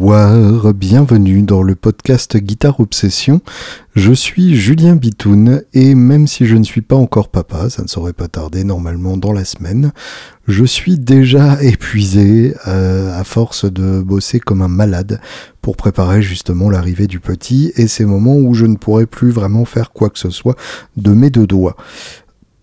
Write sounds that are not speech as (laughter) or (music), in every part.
Bonsoir, bienvenue dans le podcast Guitare Obsession. Je suis Julien Bitoun et même si je ne suis pas encore papa, ça ne saurait pas tarder normalement dans la semaine, je suis déjà épuisé euh, à force de bosser comme un malade pour préparer justement l'arrivée du petit et ces moments où je ne pourrai plus vraiment faire quoi que ce soit de mes deux doigts.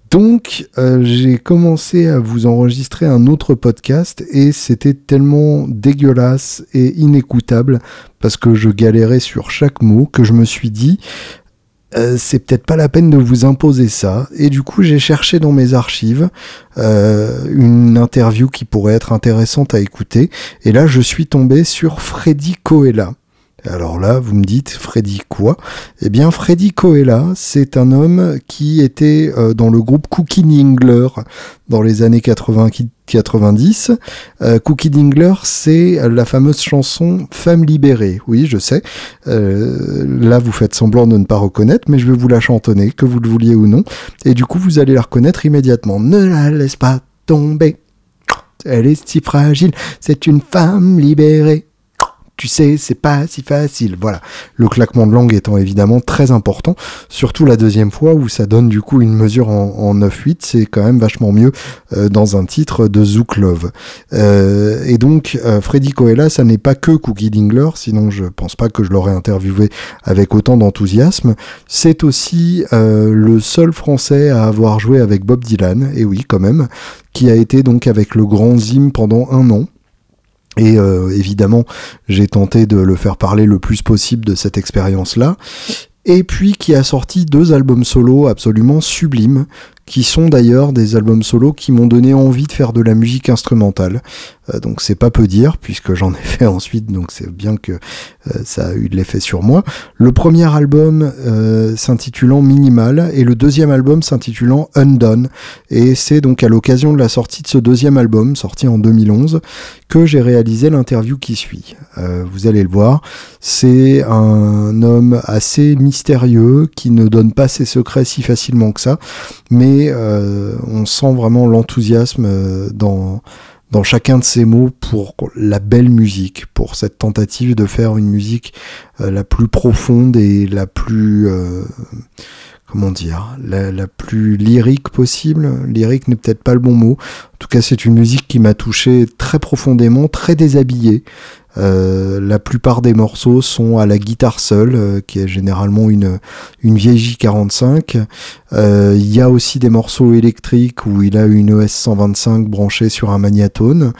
Donc, euh, j'ai commencé à vous enregistrer un autre podcast et c'était tellement dégueulasse et inécoutable parce que je galérais sur chaque mot que je me suis dit, euh, c'est peut-être pas la peine de vous imposer ça. Et du coup, j'ai cherché dans mes archives euh, une interview qui pourrait être intéressante à écouter. Et là, je suis tombé sur Freddy Coella. Alors là, vous me dites, Freddy quoi? Eh bien, Freddy Coella, c'est un homme qui était euh, dans le groupe Cookie Dingler dans les années 80-90. Euh, Cookie Dingler, c'est la fameuse chanson Femme libérée. Oui, je sais. Euh, là, vous faites semblant de ne pas reconnaître, mais je vais vous la chantonner, que vous le vouliez ou non. Et du coup, vous allez la reconnaître immédiatement. Ne la laisse pas tomber. Elle est si fragile. C'est une femme libérée tu sais, c'est pas si facile. Voilà. Le claquement de langue étant évidemment très important, surtout la deuxième fois où ça donne du coup une mesure en, en 9-8, c'est quand même vachement mieux euh, dans un titre de Zouk Love. Euh, et donc, euh, Freddy Coella, ça n'est pas que Cookie Dingler, sinon je pense pas que je l'aurais interviewé avec autant d'enthousiasme. C'est aussi le seul français à avoir joué avec Bob Dylan, et oui, quand même, qui a été donc avec le Grand Zim pendant un an. Et euh, évidemment, j'ai tenté de le faire parler le plus possible de cette expérience-là. Et puis qui a sorti deux albums solo absolument sublimes, qui sont d'ailleurs des albums solo qui m'ont donné envie de faire de la musique instrumentale. Euh, donc c'est pas peu dire, puisque j'en ai (laughs) fait ensuite, donc c'est bien que euh, ça a eu de l'effet sur moi. Le premier album euh, s'intitulant Minimal et le deuxième album s'intitulant Undone. Et c'est donc à l'occasion de la sortie de ce deuxième album, sorti en 2011, que j'ai réalisé l'interview qui suit. vous allez le voir, c'est un homme assez mystérieux qui ne donne pas ses secrets si facilement que ça, mais on sent vraiment l'enthousiasme dans dans chacun de ces mots pour la belle musique, pour cette tentative de faire une musique euh, la plus profonde et la plus euh, comment dire, la, la, plus lyrique possible. Lyrique n'est peut-être pas le bon mot. En tout cas, c'est une musique qui m'a touché très profondément, très déshabillé. Euh, la plupart des morceaux sont à la guitare seule, euh, qui est généralement une, une vieille J45. Euh, il y a aussi des morceaux électriques où il a une ES 125 branchée sur un magnatone.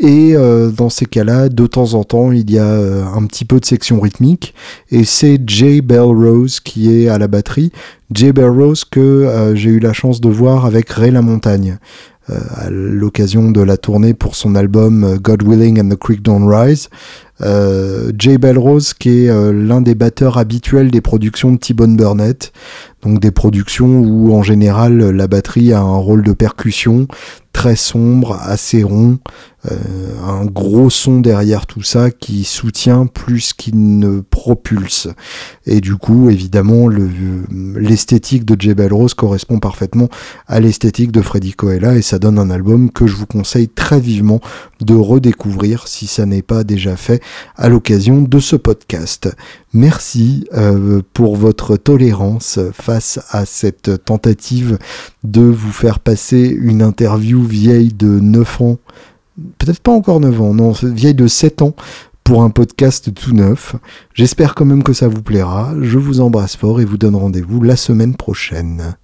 Et dans ces cas-là, de temps en temps, il y a un petit peu de section rythmique. Et c'est Jay Rose qui est à la batterie. Jay Rose que j'ai eu la chance de voir avec Ray La Montagne. Euh, à l'occasion de la tournée pour son album euh, God Willing and the Creek Don't Rise. Euh, Jay Belrose qui est euh, l'un des batteurs habituels des productions de T-Bone Burnett, donc des productions où en général la batterie a un rôle de percussion très sombre, assez rond, euh, un gros son derrière tout ça qui soutient plus qu'il ne propulse. Et du coup, évidemment, l'esthétique de Jebel Rose correspond parfaitement à l'esthétique de Freddy Coella et ça donne un album que je vous conseille très vivement de redécouvrir si ça n'est pas déjà fait à l'occasion de ce podcast. Merci euh, pour votre tolérance face à cette tentative de vous faire passer une interview vieille de 9 ans peut-être pas encore 9 ans, non, vieille de 7 ans pour un podcast tout neuf. J'espère quand même que ça vous plaira. Je vous embrasse fort et vous donne rendez-vous la semaine prochaine.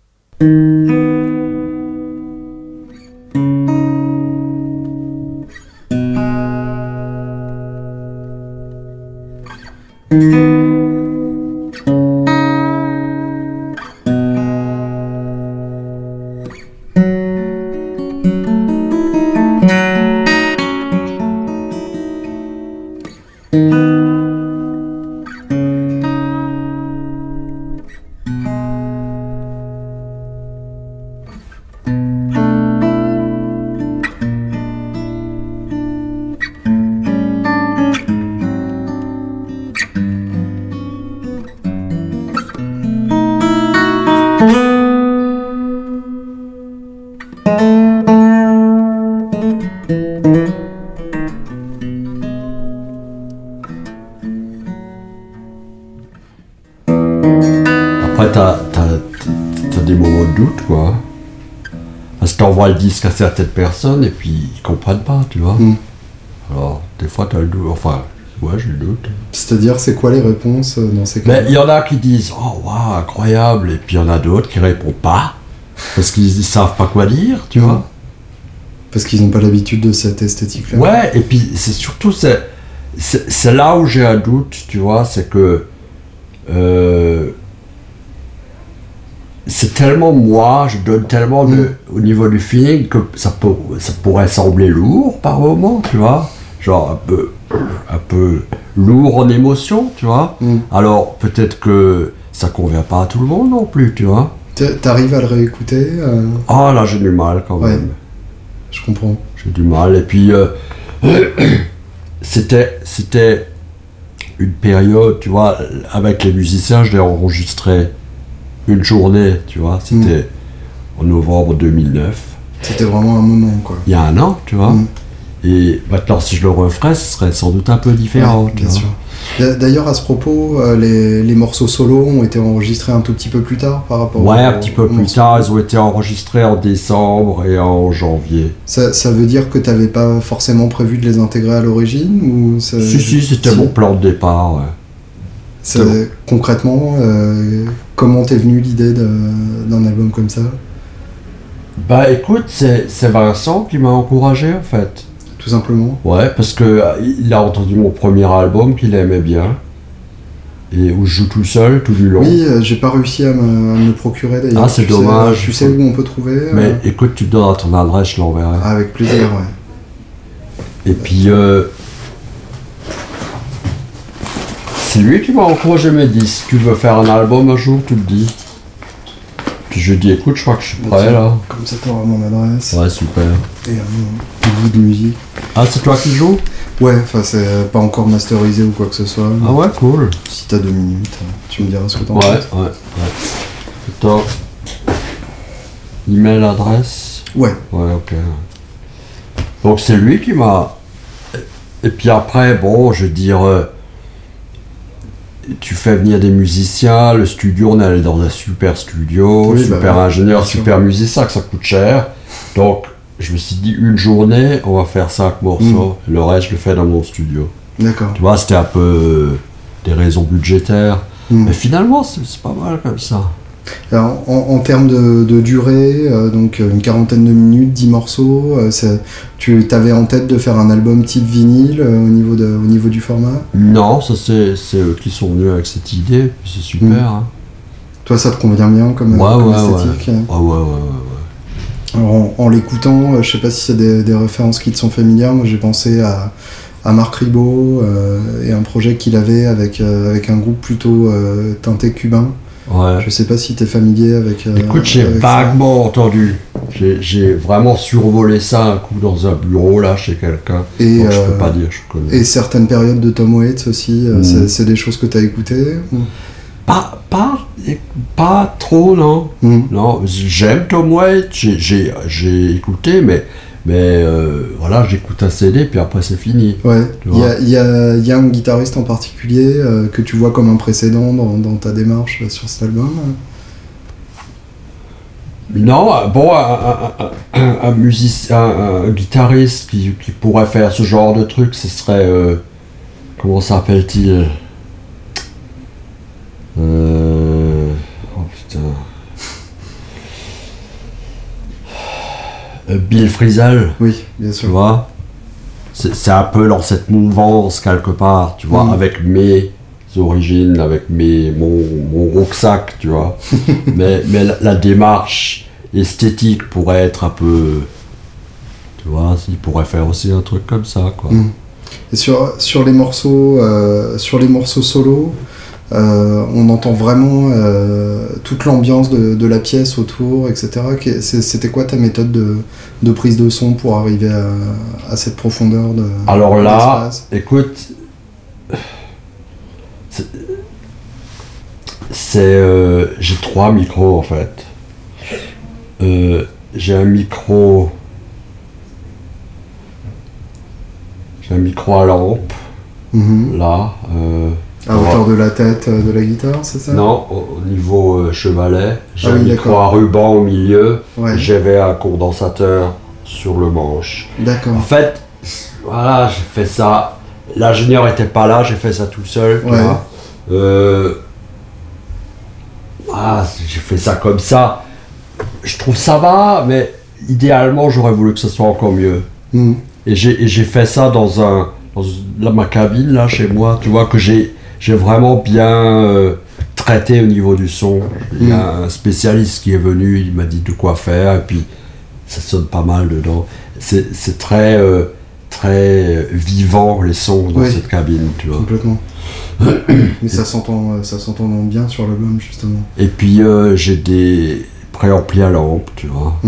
Parce que t'envoies le disque à certaines personnes et puis ils comprennent pas, tu vois. Mm. Alors, des fois, t'as le doute. Enfin, ouais, j'ai le doute. C'est-à-dire, c'est quoi les réponses euh, dans ces cas Mais il y en a qui disent Oh, waouh, incroyable. Et puis il y en a d'autres qui répondent pas. Parce qu'ils savent pas quoi dire, tu Mm. vois. Parce qu'ils n'ont pas l'habitude de cette esthétique-là. Ouais, et puis c'est surtout, c'est, c'est, c'est là où j'ai un doute, tu vois, c'est que euh, c'est tellement moi, je donne tellement de, Mm. au niveau du feeling que ça, peut, ça pourrait sembler lourd par moment, tu vois, genre un peu, un peu lourd en émotion, tu vois. Mm. Alors peut-être que ça convient pas à tout le monde non plus, tu vois. T'a- T'arrives à le réécouter euh, Ah là, j'ai du mal quand Ouais. même. Je comprends. J'ai du mal. Et puis, euh, (coughs) c'était, c'était une période, tu vois, avec les musiciens, je l'ai enregistré une journée, tu vois, c'était en novembre 2009, C'était vraiment un moment, quoi. il y a un an, tu vois. Mm. Et maintenant, si je le referais, ce serait sans doute un peu différent, Ouais, tu bien sûr. D'a- D'ailleurs, à ce propos, euh, les, les morceaux solo ont été enregistrés un tout petit peu plus tard par rapport Ouais, au- un petit peu plus morceaux. tard, ils ont été enregistrés en décembre et en janvier. Ça, ça veut dire que t'avais pas forcément prévu de les intégrer à l'origine ou ça- si, si, c'était si. mon plan de départ, ouais. Concrètement, euh, comment t'es venue l'idée d'un album comme ça? Bah écoute, c'est, Vincent qui m'a encouragé, en fait. Tout simplement Ouais, parce que euh, il a entendu mon premier album qu'il aimait bien. Et où je joue tout seul tout du long. Oui, euh, j'ai pas réussi à me, à me le procurer d'ailleurs. Ah, c'est sais- dommage. tu sais où on peut trouver euh, Mais écoute, tu me donneras ton adresse, je l'enverrai. ah, Avec plaisir, ouais. Et puis, euh, c'est lui qui m'a encouragé mes disques. Tu veux faire un album un jour, tu le dis. Puis je lui dis, écoute, je crois que je suis prêt là. Comme ça, t'auras mon adresse Ouais, super. et un bout de musique. Ah, c'est toi qui joues? Ouais, enfin, c'est pas encore masterisé ou quoi que ce soit. Ah ouais, cool. Si t'as deux minutes, euh, tu me diras ce que t'en Ouais, penses. ouais, ouais. Attends. Email, adresse? Ouais, Ouais, ok. Donc c'est lui qui m'a. Et puis après, bon, je veux dire, euh, tu fais venir des musiciens, le studio, on est allé dans un super studio, Oui, super bah ouais, ingénieur, super musicien, que ça coûte cher. Donc je me suis dit, une journée, on va faire cinq morceaux, Mm. le reste, je le fais dans mon studio. d'accord. Tu vois, c'était un peu des raisons budgétaires. Hmm. Mais finalement, c'est pas mal comme ça. Alors, en, en termes de, de durée, euh, donc euh, une quarantaine de minutes, 10 morceaux, euh, tu avais en tête de faire un album type vinyle euh, au, niveau de, au niveau du format? Non, ça c'est c'est eux qui sont venus avec cette idée, c'est super. Mm. hein. Toi, ça te convient bien comme, Ouais, comme ouais, esthétique hein? Ah ouais, ouais, ouais. ouais. Alors, en, en l'écoutant, je sais pas si c'est des, des références qui te sont familières, moi j'ai pensé à, à Marc Ribot et un projet qu'il avait avec, avec un groupe plutôt teinté cubain. Ouais. Je sais pas si t'es familier avec. euh, Écoute, j'ai vaguement entendu. J'ai- vraiment survolé ça un coup dans un bureau là chez quelqu'un. Et, Donc je euh, peux pas dire, je connais. Et certaines périodes de Tom Waits aussi, euh, Mm. c'est- des choses que t'as écoutées ou- Pas, pas, pas trop, non. Mm. Non, j'aime Tom Waits, j'ai- j'ai j'ai écouté, mais, mais euh, voilà, j'écoute un CD, puis après c'est fini. Ouais, il y a, y y un guitariste en particulier euh, que tu vois comme un précédent dans, dans ta démarche sur cet album Non, euh, bon, un, musicien, un, guitariste qui, qui pourrait faire ce genre de truc, ce serait. euh, comment s'appelle-t-il? Oh putain. Bill Frisell, Oui, bien tu sûr. vois C'est un peu dans cette mouvance quelque part, tu vois, Mhm. avec mes origines, avec mes, mon, mon rucksack, tu vois. (laughs) mais mais la, la démarche esthétique pourrait être un peu. Tu vois, il pourrait faire aussi un truc comme ça, quoi. Mm. Et sur, sur les morceaux, euh, sur les morceaux solo, euh, on entend vraiment euh, toute l'ambiance de, de la pièce autour, etc. C'était quoi ta méthode de, de prise de son pour arriver à, à cette profondeur de Alors là, écoute, c'est- euh, j'ai trois micros en fait. J'ai un micro, j'ai un micro à lampe Mhm. là. À hauteur de la tête euh, de la guitare, c'est ça? Non, au, au niveau euh, chevalet, j'ai Ah oui, trois rubans au milieu, Ouais. j'avais un condensateur sur le manche. En D'accord. fait, voilà, j'ai fait ça. L'ingénieur était pas là, j'ai fait ça tout seul, Ouais. Euh, voilà, j'ai fait ça comme ça. Je trouve ça va, mais idéalement, j'aurais voulu que ce soit encore mieux. Hmm. Et j'ai fait ça dans un dans ma cabine là chez moi, tu vois que j'ai j'ai vraiment bien euh, traité au niveau du son. Il y a un spécialiste qui est venu, il m'a dit de quoi faire et puis ça sonne pas mal dedans. C'est c'est très euh, très vivant les sons dans cette cabine, tu vois. Complètement. (coughs) Mais ça s'entend, euh, ça s'entend bien sur l'album justement. Et puis euh, j'ai des préamplis à lampe, tu vois.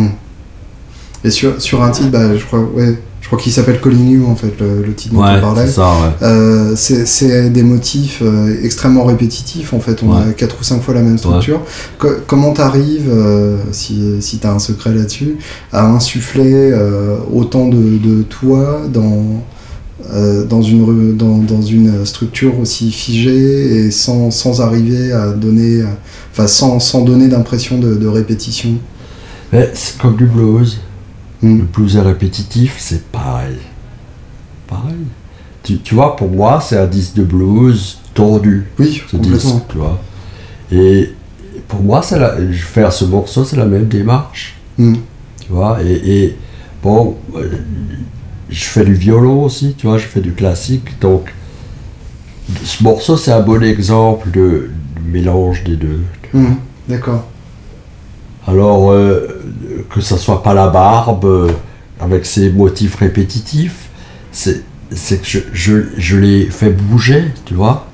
Et sur, sur un titre, bah, je crois, ouais, je crois qu'il s'appelle Calling You en fait, le, le titre dont on parlait. c'est ça, ouais. Euh, c'est c'est des motifs euh, extrêmement répétitifs en fait, on Ouais. a quatre ou cinq fois la même structure. Co- comment t'arrives, euh, si, si t'as un secret là-dessus, à insuffler euh, autant de, de toi dans, euh, dans, une, dans, dans une structure aussi figée et sans, sans arriver à donner, enfin sans, sans donner d'impression de, de répétition? Mais c'est comme du blues. Hmm. Le blues est répétitif, c'est pareil. Pareil. Tu, tu vois, pour moi, c'est un disque de blues tordu, Oui, ce complètement. disque, tu vois. Et pour moi, la, faire ce morceau, c'est la même démarche, Hmm. tu vois. Et, et bon, je fais du violon aussi, tu vois, je fais du classique, donc ce morceau, c'est un bon exemple de, mélange des deux. Hmm. D'accord. Alors, euh, que ça soit pas la barbe, euh, avec ses motifs répétitifs, c'est que je, je, je les fais bouger, tu vois.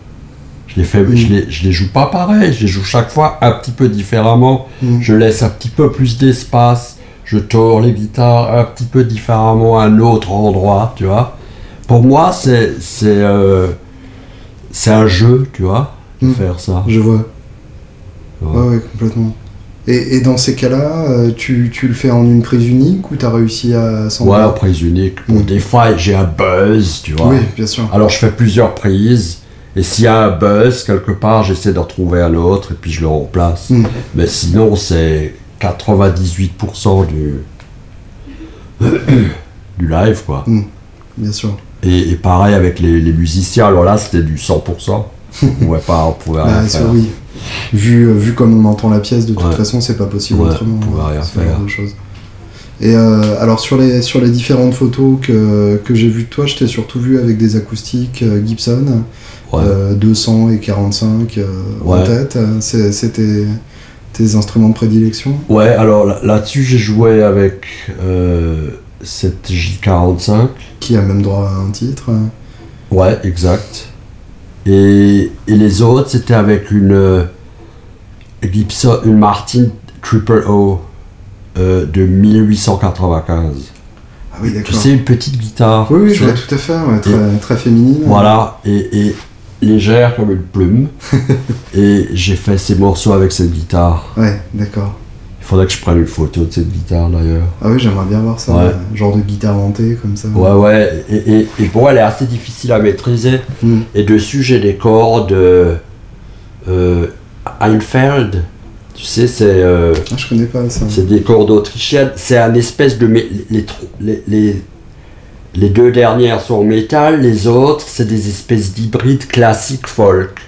Je les, fais, Mm. je, les, je les joue pas pareil, je les joue chaque fois un petit peu différemment. Hmm. Je laisse un petit peu plus d'espace, je tords les guitares un petit peu différemment à un autre endroit, tu vois. Pour moi, c'est euh, un jeu, tu vois, de Mm. faire ça. Je vois. tu vois. Ouais, ouais, complètement. Et, et dans ces cas-là, euh, tu, tu le fais en une prise unique ou t'as réussi à s'en Ouais, en prise unique. Bon, Mm. des fois, j'ai un buzz, tu vois. Oui, bien sûr. Alors, je fais plusieurs prises. Et s'il y a un buzz quelque part, j'essaie de retrouver un autre et puis je le remplace. Mm. Mais sinon, c'est 98% du... (coughs) du live, quoi. Bien sûr. Et, et pareil avec les, les musiciens. Alors là, c'était du 100%. (laughs) On pouvait pas, on pouvait rien Bah, ça, faire. oui. Vu, euh, vu comme on entend la pièce, de toute Ouais. façon, c'est pas possible Ouais, autrement. on pouvait rien faire. de. Et euh, alors sur les, sur les différentes photos que, que j'ai vues de toi, je t'ai surtout vu avec des acoustiques euh, Gibson, Ouais. euh, 200 et 45 euh, en tête. C'est- C'était tes instruments de prédilection? Ouais, alors là- là-dessus, j'ai joué avec cette J45. Qui a même droit à un titre Ouais, exact. Et, et les autres, c'était avec une euh, Gibson, une Martin Triple O euh, de 1895. Ah oui, d'accord. Tu sais, une petite guitare. Oui, oui, je vois tout à fait, ouais, très, très féminine. Voilà, et, et légère comme une plume. (laughs) et j'ai fait ces morceaux avec cette guitare. Ouais, d'accord. Il faudrait que je prenne une photo de cette guitare d'ailleurs. Ah oui, j'aimerais bien voir ça. Ouais. euh, genre de guitare hantée comme ça. Ouais, ouais, et, et, et bon, elle est assez difficile à maîtriser. Mm. Et dessus, j'ai des cordes euh, Einfeld. Tu sais, c'est euh, Ah, je connais pas ça. c'est des cordes autrichiennes. C'est un espèce de. Les, les, les, les deux dernières sont en métal, les autres, c'est des espèces d'hybrides classiques folk.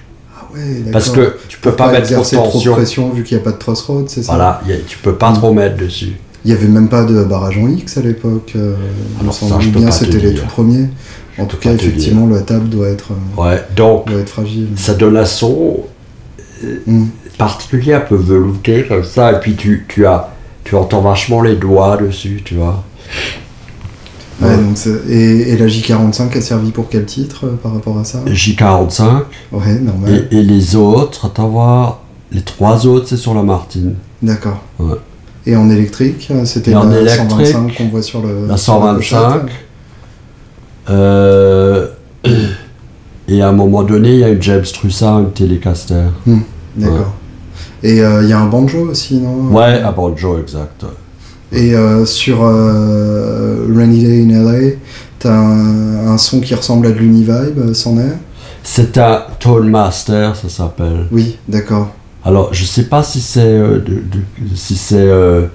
Ah. Parce que tu peux pas, mettre trop de pression vu qu'il n'y a pas de crossroad, c'est ça Voilà, a- tu peux pas Mm. trop mettre dessus. Il n'y avait même pas de barrage en X à l'époque. euh, Alors ça, semble je bien, c'était les tout premiers. En tout cas, effectivement, la table doit être, euh, Ouais, donc doit être fragile. ça donne un son Mm. particulier, un peu velouté comme ça, et puis tu, tu as tu entends vachement les doigts dessus, tu vois. Donc et, et la J45 a servi pour quel titre euh, par rapport à ça? J45 Ouais, normal. et, et les autres, attends voir, les trois autres c'est sur la Martine. D'accord. Ouais. Et en électrique, euh, c'était la en électrique, 125 qu'on voit sur le. La sur 125. pochette. Euh, (coughs) et à un moment donné, il y a une James Trussa, une Telecaster. D'accord. Et euh, il y a un banjo aussi, non? Ouais, à banjo, exact. Et euh, sur euh, Rainy Day in LA, t'as un, un son qui ressemble à de l'Univibe, euh, c'en est C'est un Tone Master, ça s'appelle. Oui, d'accord. Alors, je sais pas si c'est. euh, si c'est. euh,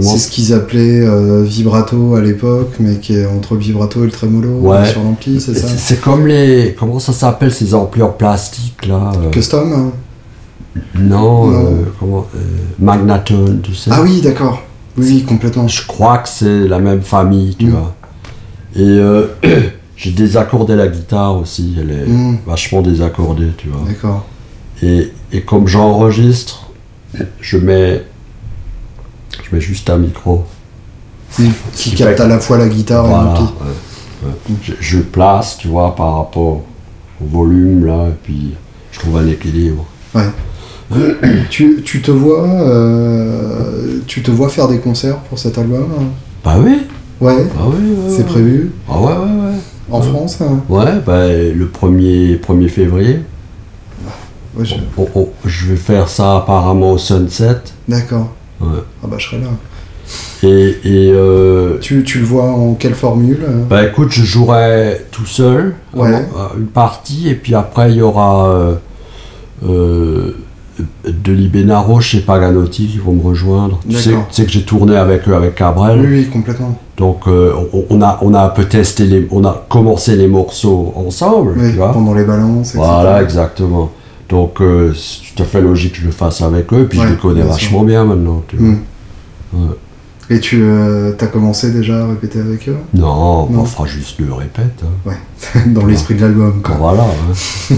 C'est ce qu'ils appelaient euh, vibrato à l'époque, mais qui est entre vibrato et le Ouais. euh, sur l'ampli, c'est ça C'est comme les. Comment ça s'appelle ces amplis en plastique là euh, Custom hein Non, Non. euh, comment Magnatone, tu sais. Ah oui, d'accord. Oui, complètement. Je crois que c'est la même famille, tu Mm. vois. Et euh, (clears throat) j'ai désaccordé la guitare aussi, elle est Mm. vachement désaccordée, tu vois. D'accord. Et, et comme j'enregistre, je mets. Je mets juste un micro. Qui qui capte à la fois la guitare et ouais, ouais. Je, je place, tu vois, par rapport au volume, là, et puis je trouve un équilibre. (coughs) Tu, tu te vois euh, tu te vois faire des concerts pour cet album hein? Bah oui, Ouais, bah oui. ouais, c'est ouais. prévu? Ah ouais, ouais, ouais. en Ouais. France hein? Ouais, bah le 1er, 1er février. Ouais, je- Oh, oh, je vais faire ça apparemment au Sunset. D'accord. Ouais. Ah bah je serai là. Et, et euh, Tu, tu le vois en quelle formule euh bah écoute, je jouerai tout seul Ouais. euh, une partie, et puis après il y aura euh, euh, Denis Benaro chez Paganotti qui vont me rejoindre. Tu sais, D'accord. tu sais que j'ai tourné avec eux, avec Cabrel. Oui, oui, complètement. Donc euh, on, a, on a un peu testé, les, on a commencé les morceaux ensemble, Oui, tu vois. pendant les balances, etc. Voilà, exactement. Donc euh, c'est tout à fait logique que je le fasse avec eux, puis je Ouais, les connais bien vachement bien maintenant, tu vois. Mm. Ouais. Et tu as commencé déjà à répéter avec eux? Non, Non. on fera juste le répète. hein. Ouais, (laughs) dans l'esprit de l'album, quoi. Voilà. hein.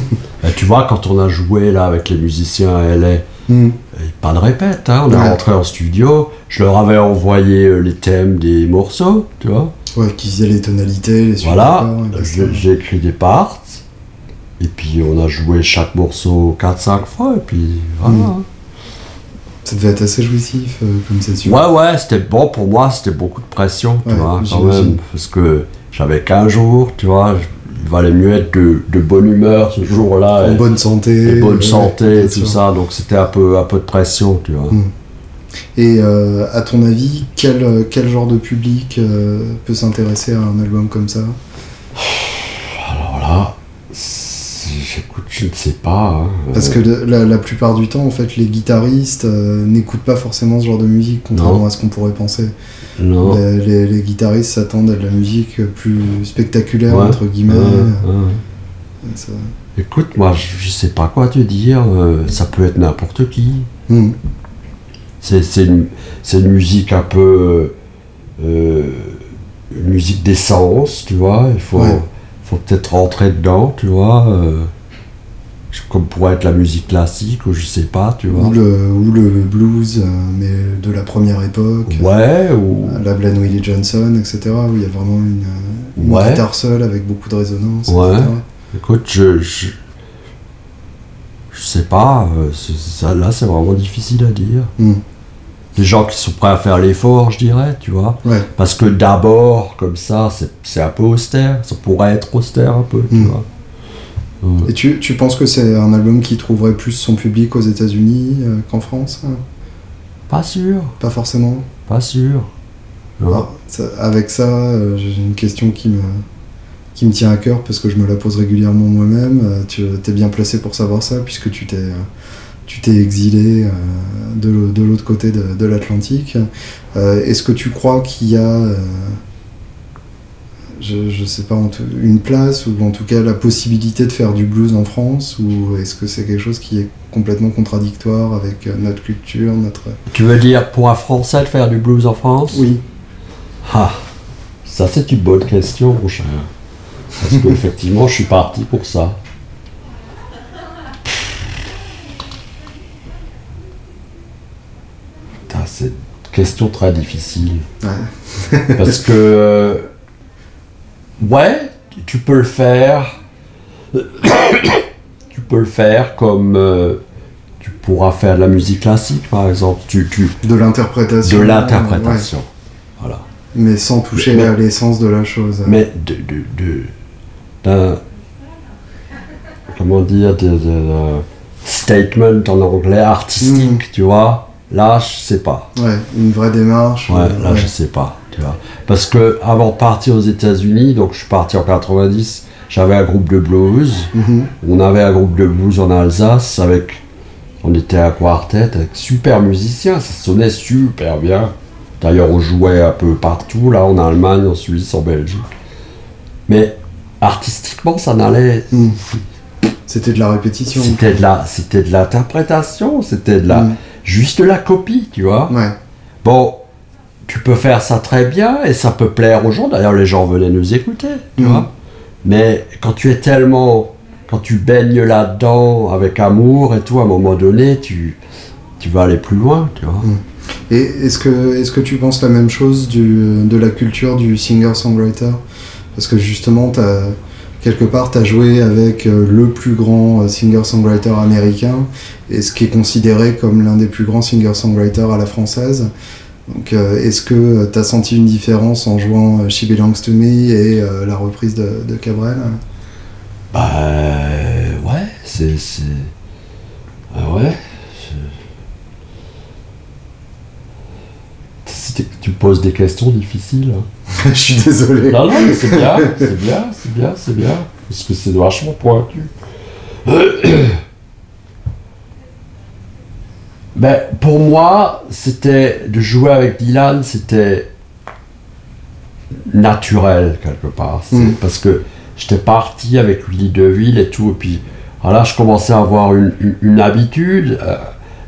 Et (laughs) tu vois, quand on a joué là avec les musiciens à LA, Mm. et pas de répète, hein, on est Ouais. rentré en studio, je leur avais envoyé euh, les thèmes des morceaux, tu vois. Ouais, qui faisaient les tonalités, les Voilà, j'ai j'ai écrit des parts, et puis on a joué chaque morceau 4-5 fois, et puis voilà. Mm. Ça devait être assez jouissif euh, comme session. Ouais, ouais, c'était bon pour moi, c'était beaucoup de pression, tu Ouais, vois, quand même. Parce que j'avais qu'un jour, tu vois, il valait mieux être de, de bonne humeur ce jour-là. En et- bonne santé. et bonne ouais, santé et tout sûr. ça, donc c'était un peu, un peu de pression, tu vois. Mm. Et euh, à ton avis, quel, euh, quel genre de public euh, peut s'intéresser à un album comme ça? (sighs) Alors là, j'écoute, je ne sais pas. hein. Parce que la, la plupart du temps, en fait, les guitaristes euh, n'écoutent pas forcément ce genre de musique, contrairement Non. à ce qu'on pourrait penser. Non. Les, les- les guitaristes s'attendent à de la musique plus spectaculaire, Ouais, entre guillemets. ouais, ouais. Ça- Écoute, moi, je, je sais pas quoi te dire. euh, ça peut être n'importe qui. Mm. C'est une, musique un peu. euh, une musique d'essence, tu vois. Il faut, Ouais. Faut peut-être rentrer dedans, tu vois. euh, comme pourrait être la musique classique, ou je sais pas, tu vois. Ou, le, ou le blues, euh, mais de la première époque. Ouais, ou. La Glenn Willie Johnson, etc., où il y a vraiment une, une Ouais. guitare seule avec beaucoup de résonance. Ouais. etc. Écoute, je. Je, je sais pas, euh, ça, là c'est vraiment difficile à dire. Mm. Des gens qui sont prêts à faire l'effort, je dirais, tu vois. Ouais. Parce que d'abord, comme ça, c'est- c'est un peu austère. Ça pourrait être austère un peu, tu Mm. vois. Et tu, tu penses que c'est un album qui trouverait plus son public aux États-Unis euh, qu'en France hein? Pas sûr, Pas forcément. pas sûr. Ça- avec ça, euh, j'ai une question qui me, qui me tient à cœur parce que je me la pose régulièrement moi-même. Euh, tu es bien placé pour savoir ça puisque tu t'es tu t'es exilé euh, de, l'au- de l'autre côté de, de l'Atlantique. Euh, Est-ce que tu crois qu'il y a, euh, je, je sais pas, une place ou en tout cas la possibilité de faire du blues en France ou est-ce que c'est quelque chose qui est complètement contradictoire avec notre culture, notre... Tu veux dire pour un Français de faire du blues en France? Oui, Ah, ça c'est une bonne question, mon cher. Parce qu'effectivement, (laughs) je suis parti pour ça. C'est une question très difficile. Ouais. (laughs) Parce que. euh, ouais, tu peux le faire. (coughs) tu peux le faire comme. euh, tu pourras faire de la musique classique, par exemple. Tu, tu, de l'interprétation. de ouais. l'interprétation. Voilà. Mais sans toucher Mais- à l'essence de la chose. Mais de, de, de- d'un comment dire de, de- de statement en anglais artistique, tu vois. Là, je sais pas. Ouais, une vraie démarche. Ouais, là, je sais pas, tu vois. Parce que avant de partir aux États-Unis, donc je suis parti en 90, j'avais un groupe de blues. Mhm. On avait un groupe de blues en Alsace avec. On était à quartet avec super musiciens, ça sonnait super bien. D'ailleurs, on jouait un peu partout, là, en Allemagne, en Suisse, en Belgique. Mais artistiquement, ça n'allait. Mhm. C'était de la répétition. C'était de la, c'était de l'interprétation, c'était de la, Mhm. Juste la copie, tu vois. Ouais. Bon, tu peux faire ça très bien et ça peut plaire aux gens. D'ailleurs, les gens venaient nous écouter, tu Mhm. vois. Mais quand tu es tellement, quand tu baignes là-dedans avec amour et tout, à un moment donné, tu, tu vas aller plus loin, tu vois. Et est-ce que, est que tu penses la même chose du, de la culture du singer-songwriter? Parce que justement, t'as- quelque part, tu as joué avec euh, le plus grand euh, singer-songwriter américain et ce qui est considéré comme l'un des plus grands singer-songwriters à la française. Donc, euh, est-ce que tu as senti une différence en jouant She Belongs to Me et la reprise de, de Cabrel? Bah, ouais, c'est. c'est- Ah ouais. je- C'était- Tu poses des questions difficiles. hein. (laughs) Je suis désolé. Non, non, mais c'est bien, c'est bien, c'est bien, c'est bien. Parce que c'est vachement pointu. (coughs) ben, pour moi, c'était de jouer avec Dylan, c'était naturel quelque part. Mm. Parce que j'étais parti avec Willy DeVille et tout, et puis voilà, je commençais à avoir une, une- une habitude euh,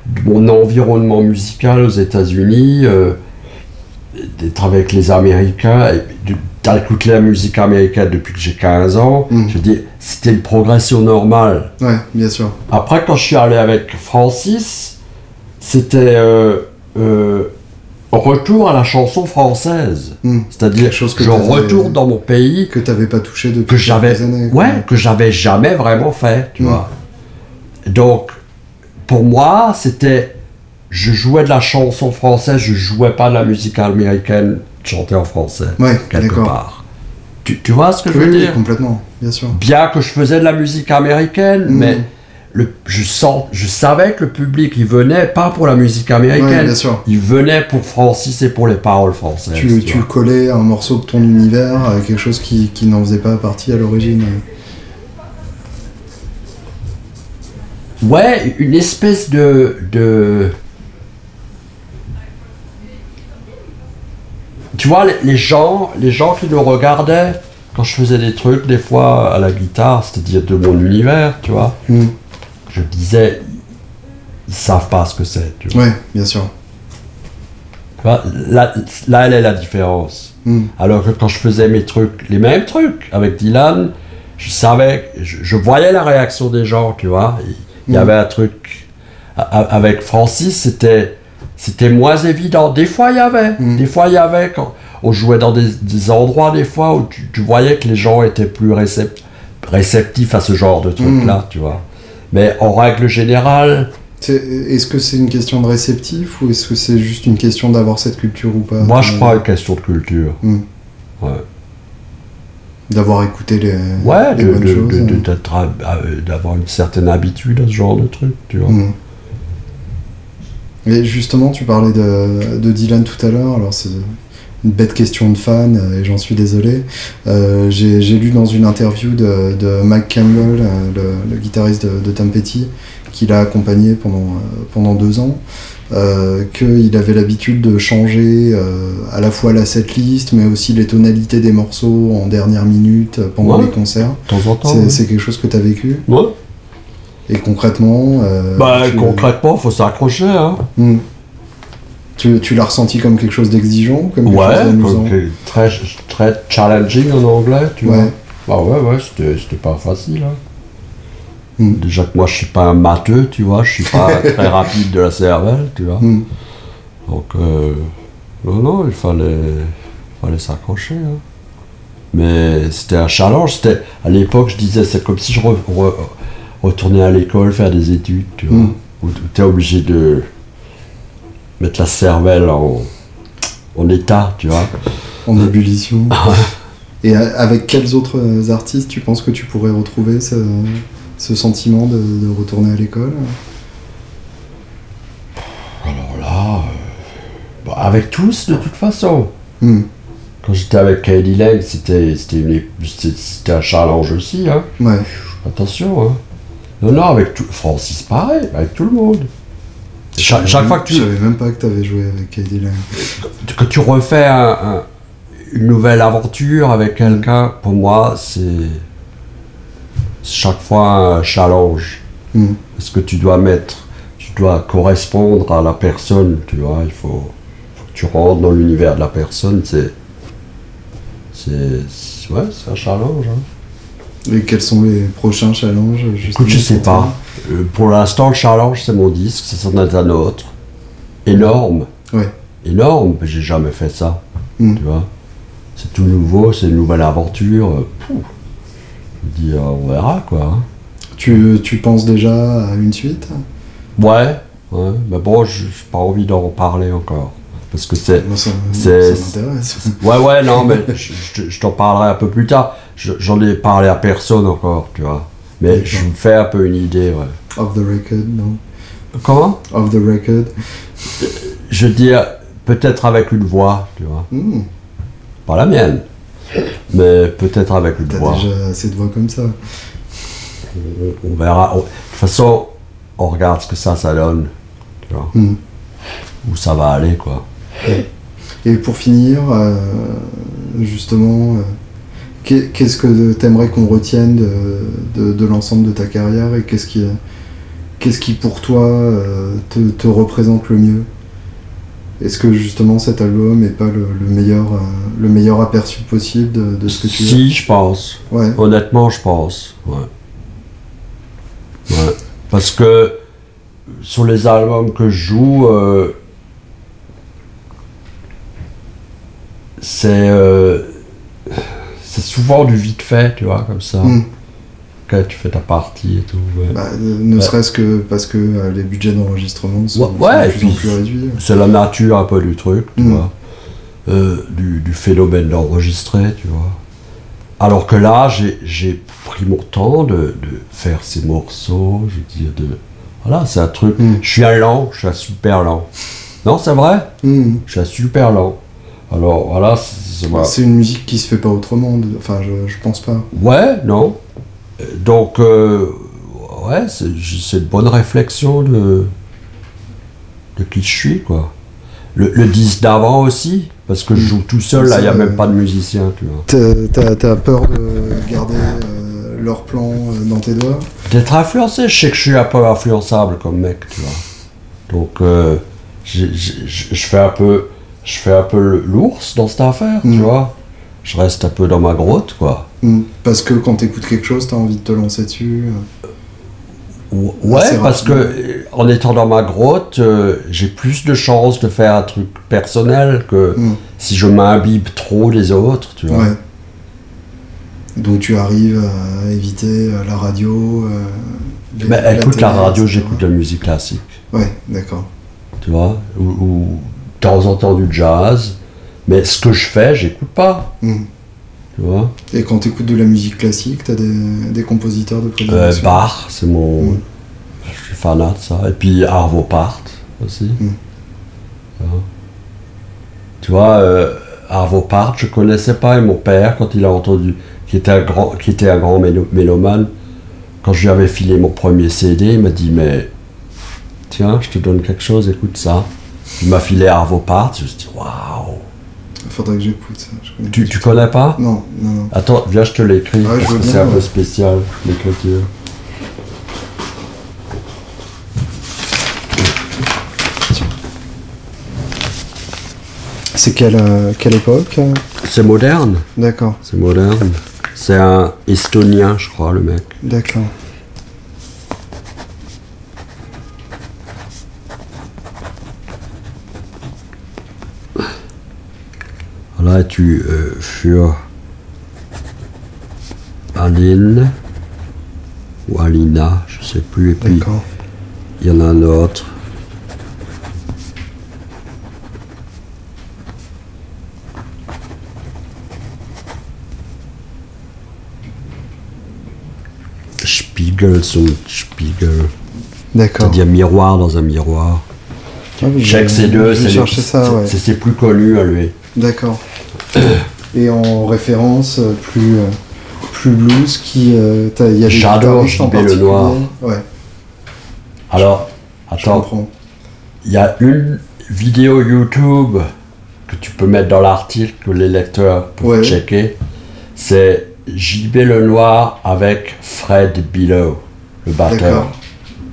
de mon environnement musical aux États-Unis. euh, d'être avec les Américains, et de- d'écouter la musique américaine depuis que j'ai 15 ans, Mm. je dis, c'était une progression normale. Ouais, bien sûr. Après, quand je suis allé avec Francis, c'était euh, euh, retour à la chanson française. Mm. C'est-à-dire, chose que je retourne dans mon pays Que t'avais pas touché depuis que j'avais années. quoi. ouais que j'avais jamais vraiment fait tu Mm. vois donc pour moi c'était je jouais de la chanson française je jouais pas de la musique américaine chantée en français Ouais, quelque part tu, tu vois ce que je veux oui, dire? complètement, bien sûr. bien que je faisais de la musique américaine Mm. mais le, je sens je savais que le public il venait pas pour la musique Ouais, américaine bien sûr. il venait pour Francis et pour les paroles françaises Tu, tu collais un morceau de ton univers à quelque chose qui, qui n'en faisait pas partie à l'origine. Ouais, une espèce de, de... Tu vois, les, les gens, les gens qui nous regardaient quand je faisais des trucs, des fois à la guitare, c'est-à-dire de mon univers, tu vois, Mm. je disais, ils savent pas ce que c'est, tu vois. Ouais, bien sûr. Tu vois, là, là, elle est la différence. Mm. Alors que quand je faisais mes trucs, les mêmes trucs avec Dylan, je savais, je, je voyais la réaction des gens, tu vois. Il y Mm. avait un truc. a- Avec Francis, c'était, c'était moins évident. Des fois, il y avait. Mm. Des fois, il y avait. Quand on jouait dans des, des endroits, des fois, où tu, tu voyais que les gens étaient plus récept- réceptifs à ce genre de truc-là, Mm. tu vois. Mais en règle générale, Est-ce que c'est une question de réceptif ou est-ce que c'est juste une question d'avoir cette culture ou pas? Moi, je Euh, crois une question de culture. Mm. Ouais. D'avoir écouté les, Ouais, les de- bonnes de- choses. de- de- d'être à- à- d'avoir une certaine habitude à ce genre de truc, tu vois. Et justement, tu parlais de, de Dylan tout à l'heure, alors c'est une bête question de fan, euh, et j'en suis désolé. Euh, J'ai j'ai lu dans une interview de, de Mike Campbell, euh, le, le guitariste de, de Tom Petty, qui l'a accompagné pendant, pendant deux ans, euh, qu'il avait l'habitude de changer euh, à la fois la setlist, mais aussi les tonalités des morceaux en dernière minute pendant Ouais. les concerts. De temps en temps. C'est ouais. c'est quelque chose que tu as vécu? Ouais. Et concrètement euh, Bah, tu- concrètement, faut s'accrocher, hein. Hmm. Tu, tu l'as ressenti comme quelque chose d'exigeant comme quelque chose Ouais, d'amusant comme que- très, très challenging en anglais, tu Ouais. vois. Bah ouais, ouais, c'était c'était pas facile, hein. Hmm. Déjà que moi, je suis pas un matheux, tu vois, je suis pas (laughs) très rapide de la cervelle, tu vois. Hmm. Donc, euh, non, non, il fallait, fallait s'accrocher. hein. Mais c'était un challenge. C'était, à l'époque, je disais, c'est comme si je re- re- retournais à l'école faire des études, tu vois. Mm. Où, tu es obligé de mettre la cervelle en, en état, tu vois. En ébullition. (laughs) Et avec quels autres euh, artistes tu penses que tu pourrais retrouver ce, ce sentiment de, de retourner à l'école? Alors là, euh, bah, avec tous, de toute façon. Hmm. quand j'étais avec Katie c'était- c'était un challenge aussi. Hein. Ouais. Attention. Hein. Non, non, avec tout, Francis, pareil, avec tout le monde. Cha- chaque fois que tu, Je savais même pas que t'avais joué avec Heidi Lang. que tu refais un- un- une nouvelle aventure avec quelqu'un, pour moi, c'est chaque fois un challenge. Hmm. Parce que tu dois mettre, tu dois correspondre à la personne, tu vois. Il faut, faut que tu rentres dans l'univers de la personne. C'est, c'est, c'est- ouais, c'est un challenge. hein. Et quels sont les prochains challenges Écoute, je sais pas. Euh, pour l'instant, le challenge, c'est mon disque, ça s'en est un autre. Énorme. Ouais. Énorme, mais j'ai jamais fait ça. Hmm. Tu vois? C'est tout nouveau, c'est une nouvelle aventure. pouf. Je me dis, euh, on verra quoi. hein. Tu, tu penses déjà à une suite? Ouais, ouais, mais bon, je j'ai pas envie d'en parler encore. Parce que c'est. C'est-. Ouais, ouais, non, mais je, je- je t'en parlerai un peu plus tard. Je- J'en ai parlé à personne encore, tu vois. Mais je me fais un peu une idée, ouais. Off the record, non? Comment? Off the record. Je dis euh, peut-être avec une voix, tu vois. Hmm. Pas la mienne, mais peut-être avec une T'as voix. déjà assez de voix comme ça. On, on verra. De toute façon, on regarde ce que ça, ça donne. Tu vois. Hmm. Où ça va aller, quoi. Et pour finir, euh, justement, euh, qu'est- qu'est-ce que t'aimerais qu'on retienne de, de- de l'ensemble de ta carrière et qu'est-ce qui, qu'est-ce qui pour toi euh, te, te représente le mieux? Est-ce que justement cet album n'est pas le, le meilleur, le meilleur aperçu possible de, de ce que tu Si, je pense. Ouais. Honnêtement, je pense. Ouais. Ouais. Parce que sur les albums que je joue, euh, c'est euh, c'est souvent du vite fait, tu vois, comme ça. Hmm. Quand tu fais ta partie et tout. ouais. Bah, ne Ouais. serait-ce que parce que euh, les budgets d'enregistrement sont, Ouais, ouais, sont de plus en plus réduits. C'est la nature un peu du truc, tu Mm. vois. Euh, du, du phénomène d'enregistrer, tu vois. Alors que là, j'ai- pris mon temps de, de faire ces morceaux, je veux dire, de... Voilà, c'est un truc... Mm. Je suis un lent, je suis un super lent. Non, c'est vrai? Hmm. Je suis un super lent. Alors, voilà, c'est... C'est une musique qui se fait pas autrement. Enfin, je, je pense pas. Ouais, non. Donc, euh, ouais, c'est c'est une bonne réflexion de, de qui je suis, quoi. Le, le disque d'avant aussi, parce que je joue tout seul, là, il n'y a même pas de musicien, tu vois. T'as- peur de garder euh, leur plan euh, dans tes doigts? D'être influencé, je sais que je suis un peu influençable comme mec, tu vois. Donc, je fais un peu, je fais un peu l'ours dans cette affaire, tu Mm. vois. Je reste un peu dans ma grotte, quoi. Hmm. Parce que quand t'écoutes quelque chose, t'as envie de te lancer dessus. euh. Ou- Ouais, Assez parce que rapidement. euh, en étant dans ma grotte, euh, j'ai plus de chances de faire un truc personnel que Hmm. si je m'imbibe trop des autres, tu vois. Ouais. Donc tu arrives à éviter la radio. euh, les- Mais écoute, la télé, radio, j'écoute de la musique classique, Ouais, d'accord. tu vois, ou, ou de temps en temps du jazz, mais ce que je fais, j'écoute pas, Hmm. tu vois? Et quand t'écoutes de la musique classique, t'as des, des compositeurs de Euh, prédilection Bach, c'est mon. Mm. Je suis fanat de ça. Et puis Arvo Part aussi. Mm. Tu vois, Tu vois, euh, Arvo Part, je connaissais pas. Et mon père, quand il a entendu, qui était un grand, qui était un grand mélo- mélomane, quand je lui avais filé mon premier CD, il m'a dit Mais tiens, je te donne quelque chose, écoute ça. Il m'a filé Arvo Part. Je me suis dit Waouh Faudrait que j'écoute ça. tu, tu connais pas Non, non, non. Attends, viens, je te l'écris. Parce que c'est un peu spécial, l'écriture. C'est quelle, euh, quelle époque euh C'est moderne. D'accord, C'est moderne. C'est un estonien, je crois, le mec. d'accord. Là, tu euh, für Aline ou Alina, je sais plus. Et puis, il y en a un autre. Spiegel und Spiegel. D'accord. C'est-à-dire miroir dans un miroir. Ah oui, je vais c'est c'est- ouais. c'est ses plus connus à lui. D'accord. (coughs) et en référence euh, plus, euh, plus blues qui. euh, y a J'adore JB particulier. Lenoir. Ouais, Alors, attends, il y a une vidéo YouTube que tu peux mettre dans l'article que les lecteurs peuvent Ouais. checker. C'est JB Lenoir avec Fred Billow, le batteur.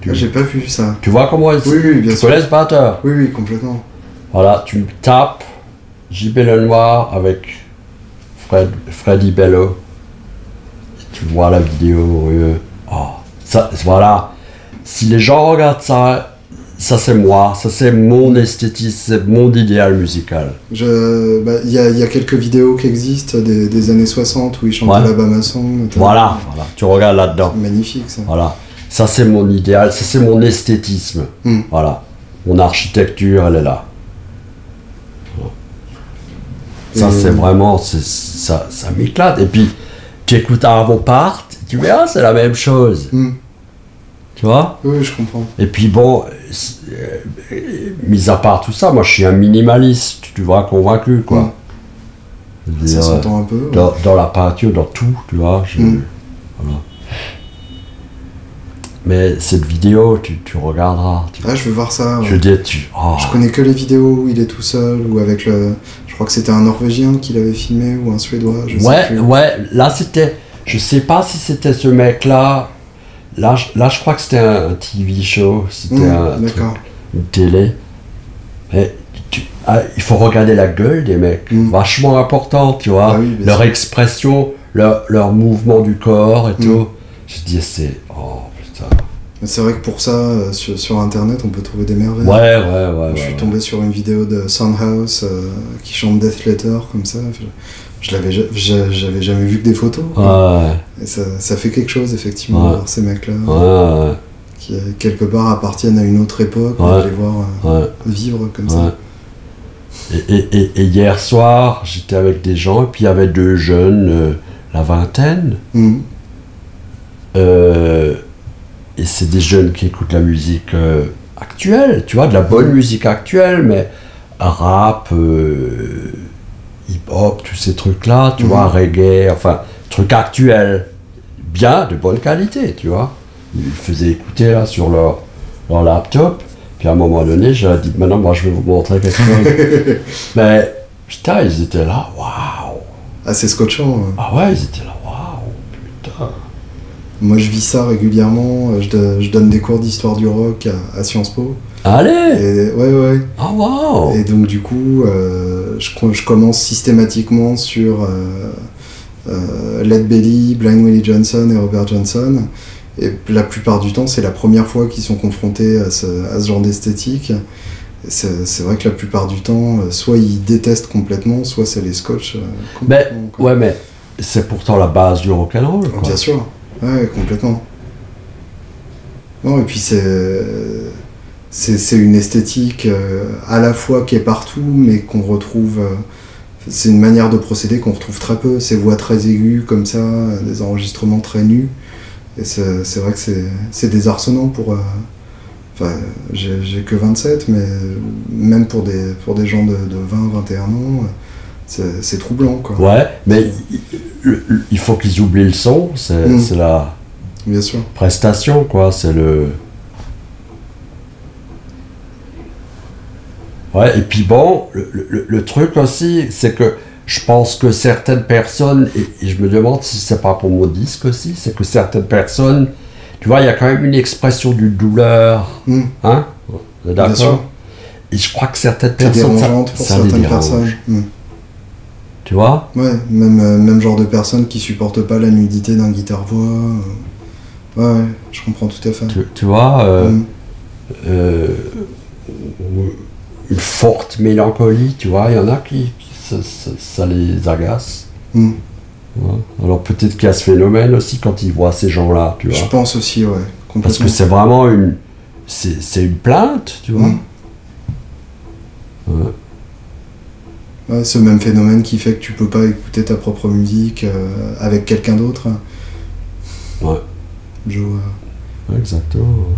Tu, J'ai pas vu ça. tu vois comment il Oui, oui, bien Tu sûr. connais ce batteur Oui, oui, complètement. Voilà, tu tapes JB Lenoir avec Fred, Freddy Bello. Tu vois la vidéo. oh, ça, voilà. Si les gens regardent ça, ça c'est moi, ça c'est mon esthétisme, c'est mon idéal musical. Bah, Il y, a, il y a quelques vidéos qui existent des, des années 60 où ils chantent Ouais. l'Alabama Song. Voilà, voilà. Tu regardes là-dedans. Magnifique ça. Voilà. Ça c'est mon idéal, ça c'est mon esthétisme. Hmm. Voilà. Mon architecture, elle est là. Voilà. Ça c'est vraiment, c'est- ça, ça m'éclate. Et puis, tu écoutes Arvo Part, tu verras, c'est la même chose. Hmm. Tu vois? Oui, je comprends. Et puis bon, euh, mis à part tout ça, moi je suis un minimaliste, tu vois, convaincu quoi. Veux Ça s'entend un peu. ouais. dans, dans la peinture, dans tout, tu vois. Mm. voilà. Mais cette vidéo, tu, tu regarderas. Tu, Ah, je veux voir ça. ouais. Je veux dire, tu. oh, Je connais que les vidéos où il est tout seul ou avec le. Je crois que c'était un Norvégien qui l'avait filmé ou un Suédois. Je sais ouais, plus. ouais, là c'était. Je sais pas si c'était ce mec-là. Là, je- là, je crois que c'était un, TV show. C'était Hmm, un truc, D'accord. une télé. Mais tu- ah, il faut regarder la gueule des mecs. Mm. Vachement important, tu vois. Ah oui, leur sûr. expression, leur, leur mouvement du corps et Mm. tout. Je dis, c'est. Oh C'est vrai que pour ça, euh, sur, sur internet, on peut trouver des merveilles. Ouais, ouais, ouais. je suis ouais. tombé sur une vidéo de Soundhouse euh, qui chante Death Letter comme ça. Je, je l'avais, j'avais jamais vu que des photos. Ouais, Et ça, ça fait quelque chose, effectivement, de voir ces mecs-là, ouais, qui euh, quelque part appartiennent à une autre époque, de les voir euh, vivre comme ça. Et, et, hier soir, j'étais avec des gens, et puis il y avait deux jeunes, euh, la vingtaine, Mhm. euh, et c'est des jeunes qui écoutent la musique euh, actuelle, tu vois, de la bonne musique actuelle, mais rap, euh, hip-hop, tous ces trucs-là, tu Mhm. vois, reggae, enfin, trucs actuels, bien, de bonne qualité, tu vois. Ils faisaient écouter là sur leur, leur laptop, puis à un moment donné, j'ai dit, maintenant, moi, je vais vous montrer quelque chose. (laughs) mais, putain, ils étaient là, waouh! Assez scotchant. euh. Ah ouais, ils étaient là! Moi, je vis ça régulièrement. euh, Je, do- je donne des cours d'histoire du rock à, à Sciences Po. Allez! Et, ouais, ouais. Ah waouh! Et donc, du coup, euh, je, co- je commence systématiquement sur euh, euh, Led Belly, Blind Willie Johnson et Robert Johnson. Et la plupart du temps, c'est la première fois qu'ils sont confrontés à ce, à ce genre d'esthétique. C'est vrai que la plupart du temps, soit ils détestent complètement, soit ça les scotche euh, Mais, quoi. ouais, mais c'est pourtant la base du rock'n'roll. Bien sûr, ouais, complètement. Non, et puis c'est c'est une esthétique euh, à la fois qui est partout, mais qu'on retrouve. euh, c'est une manière de procéder qu'on retrouve très peu. Ces voix très aiguës comme ça, des enregistrements très nus. Et c'est vrai que c'est désarçonnant pour. euh, Enfin, j'ai que 27, mais même pour des, pour des gens de, de 20, 21 ans, c'est troublant, quoi. Ouais, mais il, faut qu'ils oublient le son, c'est Mm. c'est la Bien sûr. prestation, quoi, c'est le... Ouais, et puis bon, le, le- le truc aussi, c'est que je pense que certaines personnes, et, et je me demande si c'est pas pour mon disque aussi, c'est que certaines personnes, tu vois, il y a quand même une expression d'une douleur, Mm. hein. D'accord Et je crois que certaines personnes, ça, pour ça les certaines dérange. personnes. Mm. Tu vois Ouais, même, euh, même genre de personnes qui supportent pas la nudité d'un guitare-voix. euh. Ouais, ouais, je comprends tout à fait. tu, tu vois euh, Mm. euh, une forte mélancolie, tu vois, il y en a qui, qui ça, ça- ça les agace. Mm. Alors peut-être qu'il y a ce phénomène aussi quand ils voient ces gens-là, tu Je vois. pense aussi, ouais. Parce que c'est vraiment une, c'est c'est une plainte, tu vois. Mm. Ouais. Ouais, ce même phénomène qui fait que tu peux pas écouter ta propre musique euh, avec quelqu'un d'autre. Ouais. Je vois. Exactement.